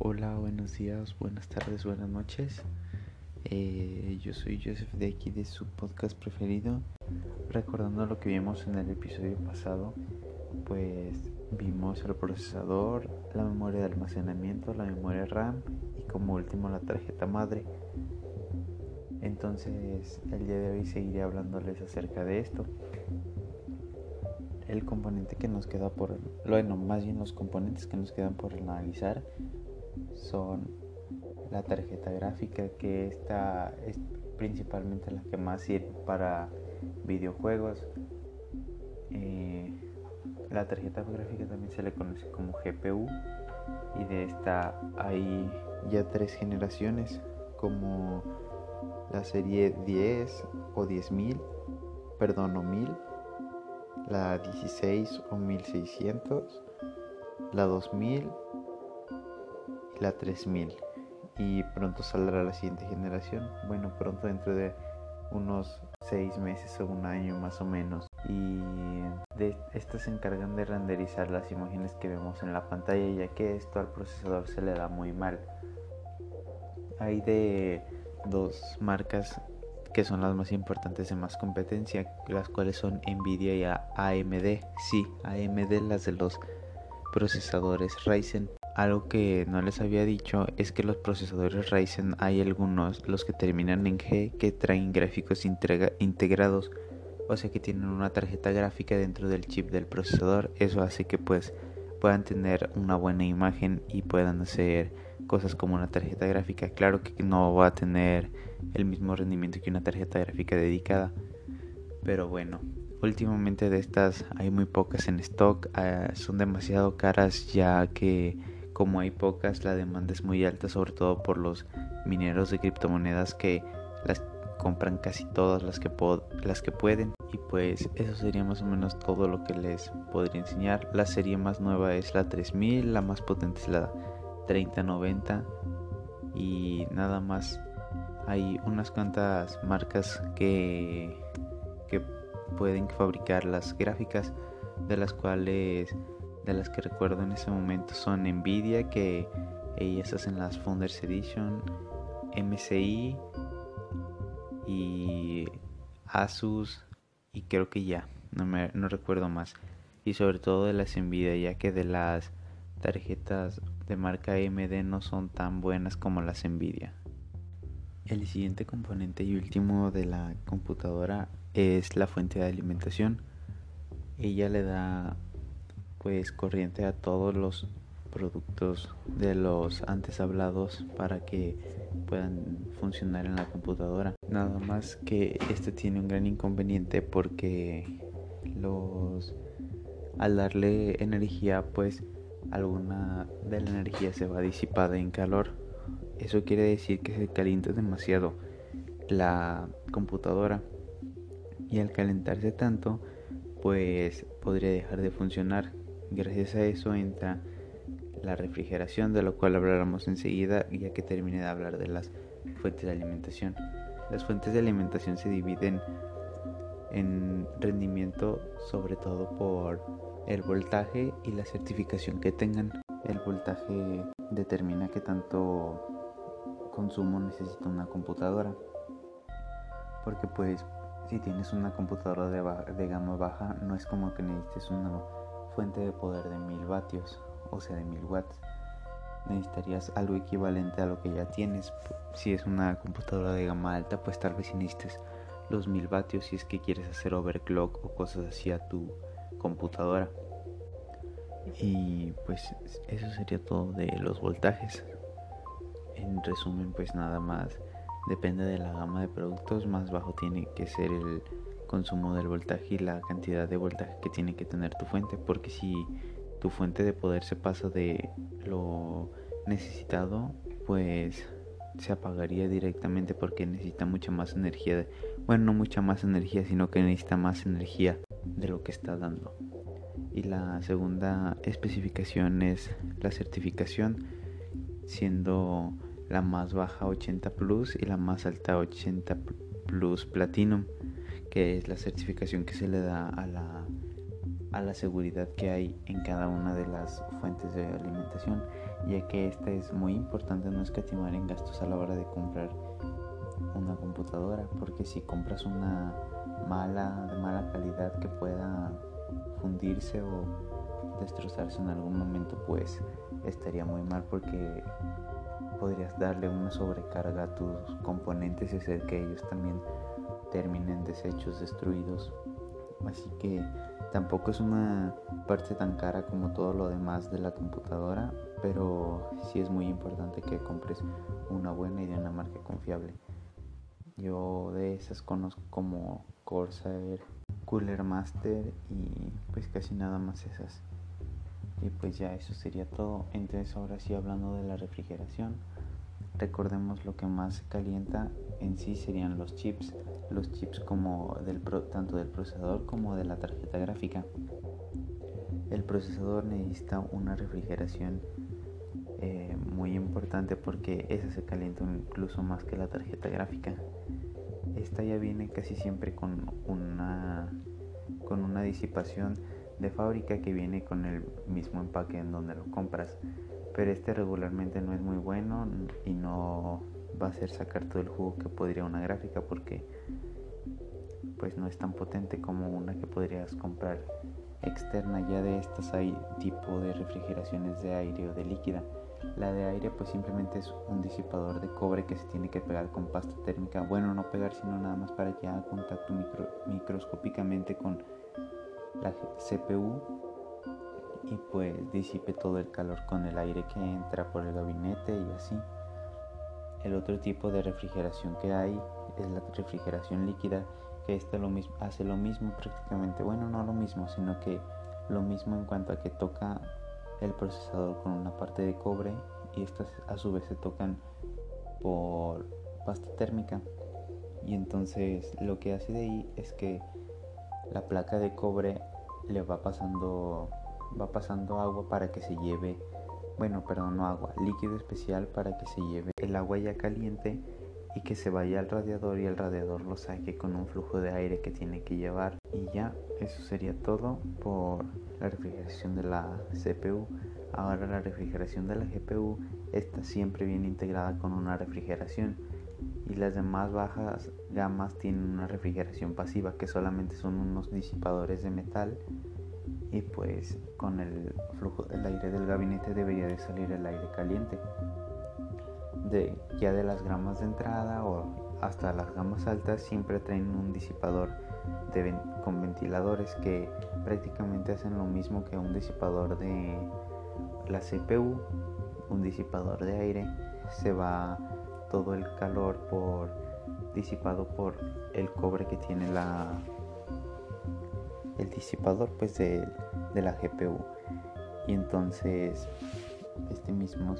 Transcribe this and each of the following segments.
Hola, buenos días, buenas tardes, buenas noches. Eh, yo soy Joseph de de su podcast preferido. Recordando lo que vimos en el episodio pasado, pues vimos el procesador, la memoria de almacenamiento, la memoria RAM y como último la tarjeta madre. Entonces, el día de hoy seguiré hablándoles acerca de esto. El componente que nos queda por, bueno, más bien los componentes que nos quedan por analizar son la tarjeta gráfica, que esta es principalmente la que más sirve para videojuegos. Eh, la tarjeta gráfica también se le conoce como GPU y de esta hay ya tres generaciones como la serie 10 o 10000, perdón, o 1000, la 16 o 1600, la 2000 y la 3000 y pronto saldrá la siguiente generación. Bueno, pronto dentro de unos seis meses o un año más o menos. Y estas se encargan de renderizar las imágenes que vemos en la pantalla, ya que esto al procesador se le da muy mal. Hay de dos marcas que son las más importantes de más competencia, las cuales son Nvidia y AMD. Sí, AMD las de los procesadores Ryzen. Algo que no les había dicho es que los procesadores Ryzen hay algunos, los que terminan en G, que traen gráficos integrados, o sea que tienen una tarjeta gráfica dentro del chip del procesador. Eso hace que pues puedan tener una buena imagen y puedan hacer cosas como una tarjeta gráfica. Claro que no va a tener el mismo rendimiento que una tarjeta gráfica dedicada, pero bueno, últimamente de estas hay muy pocas en stock, ah, son demasiado caras ya que como hay pocas la demanda es muy alta, sobre todo por los mineros de criptomonedas que las compran casi todas las que, las que pueden y pues eso sería más o menos todo lo que les podría enseñar. La serie más nueva es la 3000, la más potente es la 3090 y nada más hay unas cuantas marcas que, que pueden fabricar las gráficas de las cuales de las que recuerdo en ese momento son Nvidia que ellas hacen las Founders Edition MSI y Asus y creo que ya no me no recuerdo más y sobre todo de las Nvidia ya que de las tarjetas de marca AMD no son tan buenas como las Nvidia. El siguiente componente y último de la computadora es la fuente de alimentación. Ella le da pues corriente a todos los productos de los antes hablados para que puedan funcionar en la computadora. Nada más que este tiene un gran inconveniente porque los al darle energía pues alguna de la energía se va disipada en calor. Eso quiere decir que se calienta demasiado la computadora y al calentarse tanto pues podría dejar de funcionar. Gracias a eso entra la refrigeración de lo cual hablaremos enseguida ya que termine de hablar de las fuentes de alimentación. Las fuentes de alimentación se dividen en rendimiento sobre todo por el voltaje y la certificación que tengan. El voltaje determina qué tanto consumo necesita una computadora. Porque pues si tienes una computadora de, de gama baja no es como que necesites una fuente de poder de 1000 vatios, o sea de 1000 watts. Necesitarías algo equivalente a lo que ya tienes. Si es una computadora de gama alta, pues tal vez necesites los 1000 vatios si es que quieres hacer overclock o cosas así a tu computadora. Y pues eso sería todo de los voltajes. En resumen, pues nada más depende de la gama de productos, más bajo tiene que ser el consumo del voltaje y la cantidad de voltaje que tiene que tener tu fuente, porque si tu fuente de poder se pasa de lo necesitado, pues se apagaría directamente porque necesita mucha más energía. Bueno, no mucha más energía, sino que necesita más energía de lo que está dando. Y la segunda especificación es la certificación, siendo la más baja 80 Plus y la más alta 80 Plus Platinum, que es la certificación que se le da a la a la seguridad que hay en cada una de las fuentes de alimentación, ya que esta es muy importante no escatimar en gastos a la hora de comprar una computadora, porque si compras una mala, de mala calidad que pueda fundirse o destrozarse en algún momento, pues estaría muy mal porque podrías darle una sobrecarga a tus componentes y hacer que ellos también terminen deshechos, destruidos. Así que tampoco es una parte tan cara como todo lo demás de la computadora, pero sí es muy importante que compres una buena y de una marca confiable. Yo de esas conozco como Corsair, Cooler Master y pues casi nada más esas. Y pues ya eso sería todo. Entonces ahora sí hablando de la refrigeración, recordemos lo que más calienta en sí serían los chips. Los chips como del tanto del procesador como de la tarjeta gráfica. El procesador necesita una refrigeración eh, muy importante porque esa se calienta incluso más que la tarjeta gráfica. Esta ya viene casi siempre con una, con una disipación de fábrica que viene con el mismo empaque en donde lo compras. Pero este regularmente no es muy bueno y no va a hacer sacar todo el jugo que podría una gráfica porque pues no es tan potente como una que podrías comprar externa. Ya de estas hay tipo de refrigeraciones de aire o de líquida la de aire pues simplemente es un disipador de cobre que se tiene que pegar con pasta térmica. Bueno, no pegar sino nada más para que haga contacto microscópicamente con la CPU y pues disipe todo el calor con el aire que entra por el gabinete y así. El otro tipo de refrigeración que hay es la refrigeración líquida, que esta hace lo mismo prácticamente, bueno, no lo mismo, sino que lo mismo en cuanto a que toca el procesador con una parte de cobre y estas a su vez se tocan por pasta térmica. Y entonces lo que hace de ahí es que la placa de cobre le va pasando va pasando agua para que se lleve bueno perdón no agua líquido especial para que se lleve el agua ya caliente y que se vaya al radiador y el radiador lo saque con un flujo de aire que tiene que llevar. Y ya eso sería todo por la refrigeración de la CPU ahora la refrigeración de la GPU está siempre bien integrada con una refrigeración y las demás bajas gamas tienen una refrigeración pasiva que solamente son unos disipadores de metal y pues con el flujo del aire del gabinete debería de salir el aire caliente. De, ya de las gamas de entrada o hasta las gamas altas siempre traen un disipador con ventiladores que prácticamente hacen lo mismo que un disipador de la CPU, un disipador de aire, se va todo el calor por disipado por el cobre que tiene la el disipador pues de, de la GPU y entonces este mismo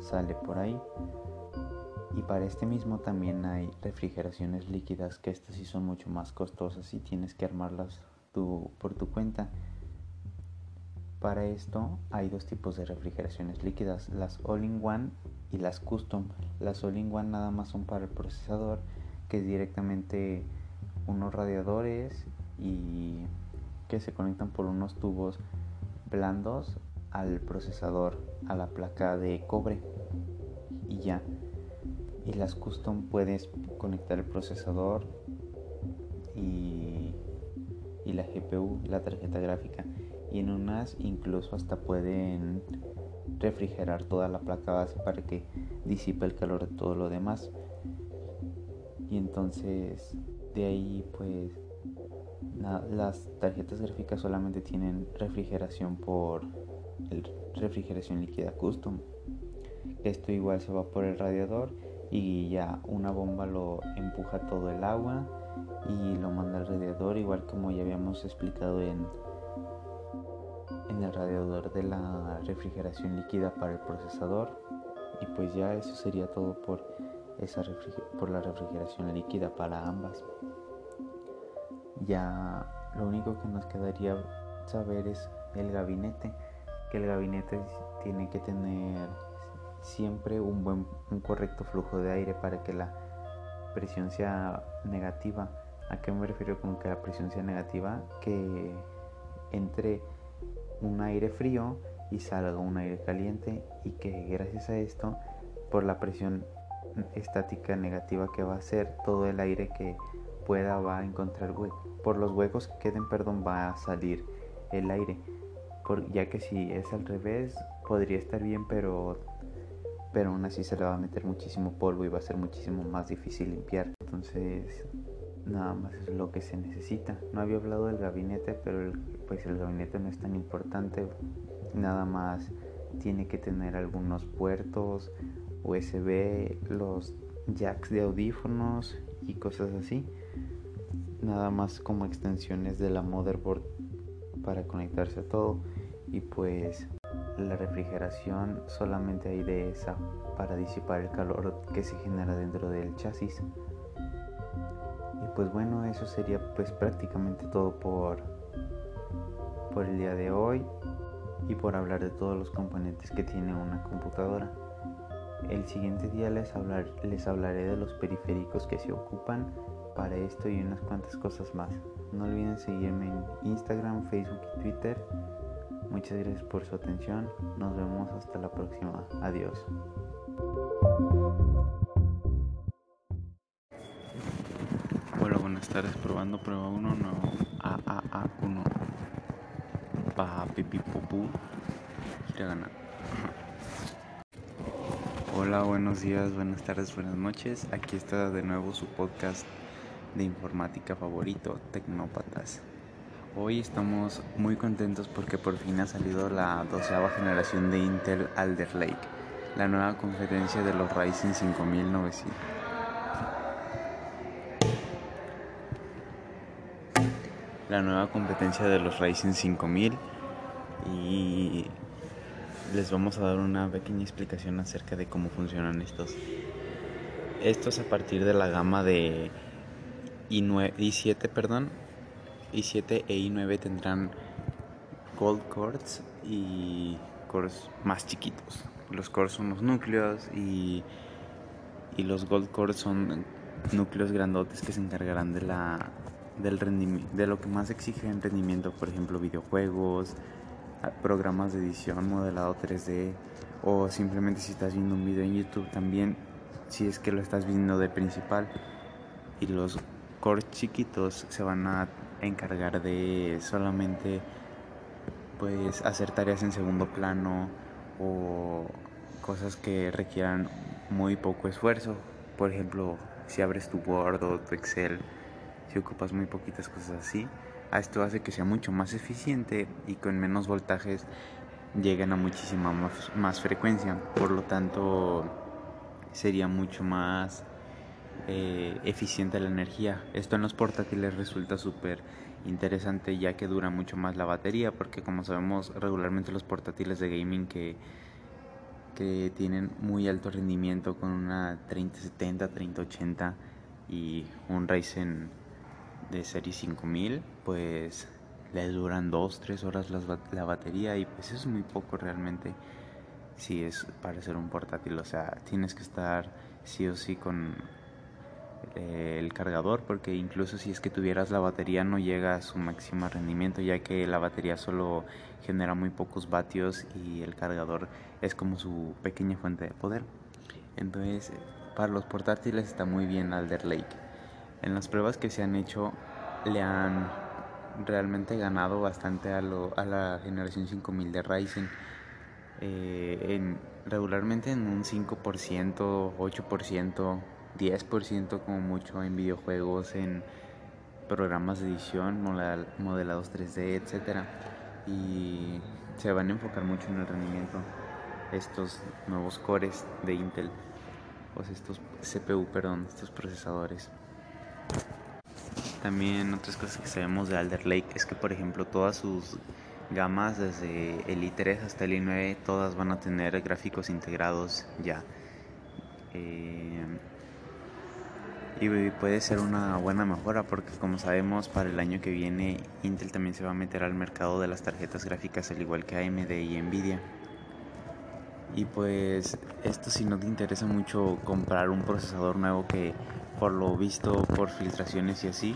sale por ahí y para este mismo también hay refrigeraciones líquidas que estas sí son mucho más costosas y tienes que armarlas por tu cuenta. Para esto hay dos tipos de refrigeraciones líquidas, las all-in-one y las custom. Las all-in-one nada más son para el procesador, que es directamente unos radiadores y que se conectan por unos tubos blandos al procesador, a la placa de cobre. Y ya. Y las custom puedes conectar el procesador y, y, la GPU, la tarjeta gráfica. Y en unas incluso hasta pueden refrigerar toda la placa base para que disipe el calor de todo lo demás. Y entonces de ahí pues las tarjetas gráficas solamente tienen refrigeración por refrigeración líquida custom. Esto igual se va por el radiador y ya una bomba lo empuja todo el agua y lo manda al radiador igual como ya habíamos explicado en en el radiador de la refrigeración líquida para el procesador. Y pues ya eso sería todo por esa por la refrigeración líquida para ambas ya lo único que nos quedaría saber es el gabinete que el gabinete tiene que tener siempre un buen un correcto flujo de aire para que la presión sea negativa. ¿A qué me refiero con que la presión sea negativa? Que entre un aire frío y salga un aire caliente y que gracias a esto por la presión estática negativa que va a hacer todo el aire que va a encontrar por los huecos que queden perdón va a salir el aire. Por, ya que si es al revés podría estar bien pero pero aún así se le va a meter muchísimo polvo y va a ser muchísimo más difícil limpiar. Entonces nada más es lo que se necesita. No había hablado del gabinete pero el, pues el gabinete no es tan importante. Nada más tiene que tener algunos puertos USB los jacks de audífonos y cosas así nada más como extensiones de la motherboard para conectarse a todo. Y pues la refrigeración solamente hay de esa para disipar el calor que se genera dentro del chasis. Y pues bueno eso sería pues prácticamente todo por por el día de hoy. Y por hablar de todos los componentes que tiene una computadora. El siguiente día les, hablar, les hablaré de los periféricos que se ocupan para esto y unas cuantas cosas más. No olviden seguirme en Instagram, Facebook y Twitter. Muchas gracias por su atención. Nos vemos hasta la próxima. Adiós. Hola, buenas tardes. Probando prueba 1, no. AAA1. Pa, pipi, pupu. ganar. Hola, buenos días, buenas tardes, buenas noches. Aquí está de nuevo su podcast de informática favorito, Tecnópatas. Hoy estamos muy contentos porque por fin ha salido la doceava generación de Intel Alder Lake, la nueva conferencia de los Ryzen 5900. La nueva competencia de los Ryzen 5000 y les vamos a dar una pequeña explicación acerca de cómo funcionan estos. Estos a partir de la gama de i9, i7, perdón, i7 e i9 tendrán gold cores y cores más chiquitos. Los cores son los núcleos y, y los gold cores son núcleos grandotes que se encargarán de la del de lo que más exige en rendimiento, por ejemplo, videojuegos, programas de edición, modelado 3D o simplemente si estás viendo un video en YouTube también, si es que lo estás viendo de principal y los cores chiquitos se van a encargar de solamente pues hacer tareas en segundo plano o cosas que requieran muy poco esfuerzo. Por ejemplo, si abres tu Word o tu Excel, si ocupas muy poquitas cosas así, esto hace que sea mucho más eficiente y con menos voltajes lleguen a muchísima más frecuencia. Por lo tanto, sería mucho más eh, eficiente la energía. Esto en los portátiles resulta súper interesante ya que dura mucho más la batería porque como sabemos regularmente los portátiles de gaming que, que tienen muy alto rendimiento con una 3070, 3080 y un Ryzen de serie 5000 pues les duran 2-3 horas la batería y pues es muy poco realmente si es para ser un portátil o sea tienes que estar sí o sí con el cargador porque incluso si es que tuvieras la batería no llega a su máximo rendimiento ya que la batería solo genera muy pocos vatios y el cargador es como su pequeña fuente de poder. Entonces para los portátiles está muy bien Alder Lake. En las pruebas que se han hecho le han realmente ganado bastante a, lo, a la generación 5000 de Ryzen. Eh, en, regularmente en un 5%, 8% 10% como mucho en videojuegos, en programas de edición, modelados 3D, etc. Y se van a enfocar mucho en el rendimiento estos nuevos cores de Intel, pues estos CPU, perdón, estos procesadores. También otras cosas que sabemos de Alder Lake es que por ejemplo todas sus gamas desde el i3 hasta el i9 todas van a tener gráficos integrados ya. Eh, y puede ser una buena mejora porque como sabemos para el año que viene Intel también se va a meter al mercado de las tarjetas gráficas al igual que AMD y Nvidia. Y pues esto si no te interesa mucho comprar un procesador nuevo que por lo visto por filtraciones y así,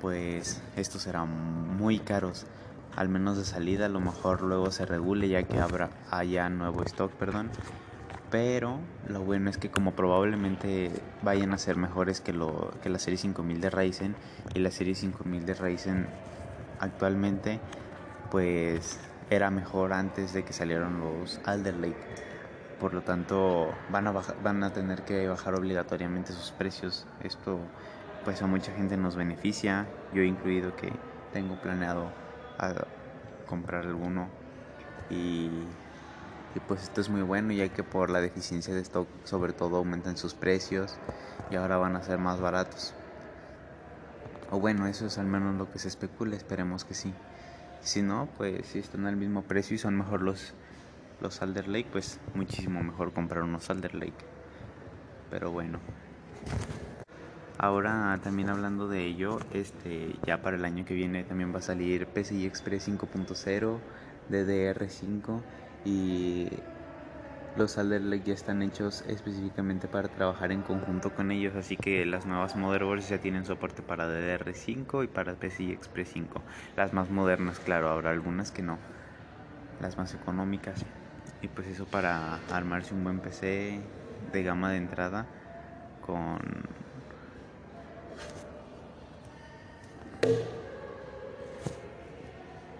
pues estos serán muy caros. al menos de salida, a lo mejor luego se regule ya que habrá haya nuevo stock, perdón. Pero lo bueno es que como probablemente vayan a ser mejores que, lo, que la serie 5000 de Ryzen y la serie 5000 de Ryzen actualmente pues era mejor antes de que salieron los Alder Lake. Por lo tanto van a, van a tener que bajar obligatoriamente sus precios. Esto pues a mucha gente nos beneficia. Yo incluido que tengo planeado comprar alguno y y pues esto es muy bueno ya que por la deficiencia de stock sobre todo aumentan sus precios y ahora van a ser más baratos. O bueno, eso es al menos lo que se especula, esperemos que sí. Si no, pues si están al mismo precio y son mejor los, los Alder Lake, pues muchísimo mejor comprar unos Alder Lake. Pero bueno. Ahora también hablando de ello, este ya para el año que viene también va a salir PCI Express 5.0, DDR5 y los Alder Lake ya están hechos específicamente para trabajar en conjunto con ellos, así que las nuevas motherboards ya tienen soporte para DDR5 y para PCI Express 5. Las más modernas, claro, habrá algunas que no, las más económicas. Y pues eso para armarse un buen PC de gama de entrada con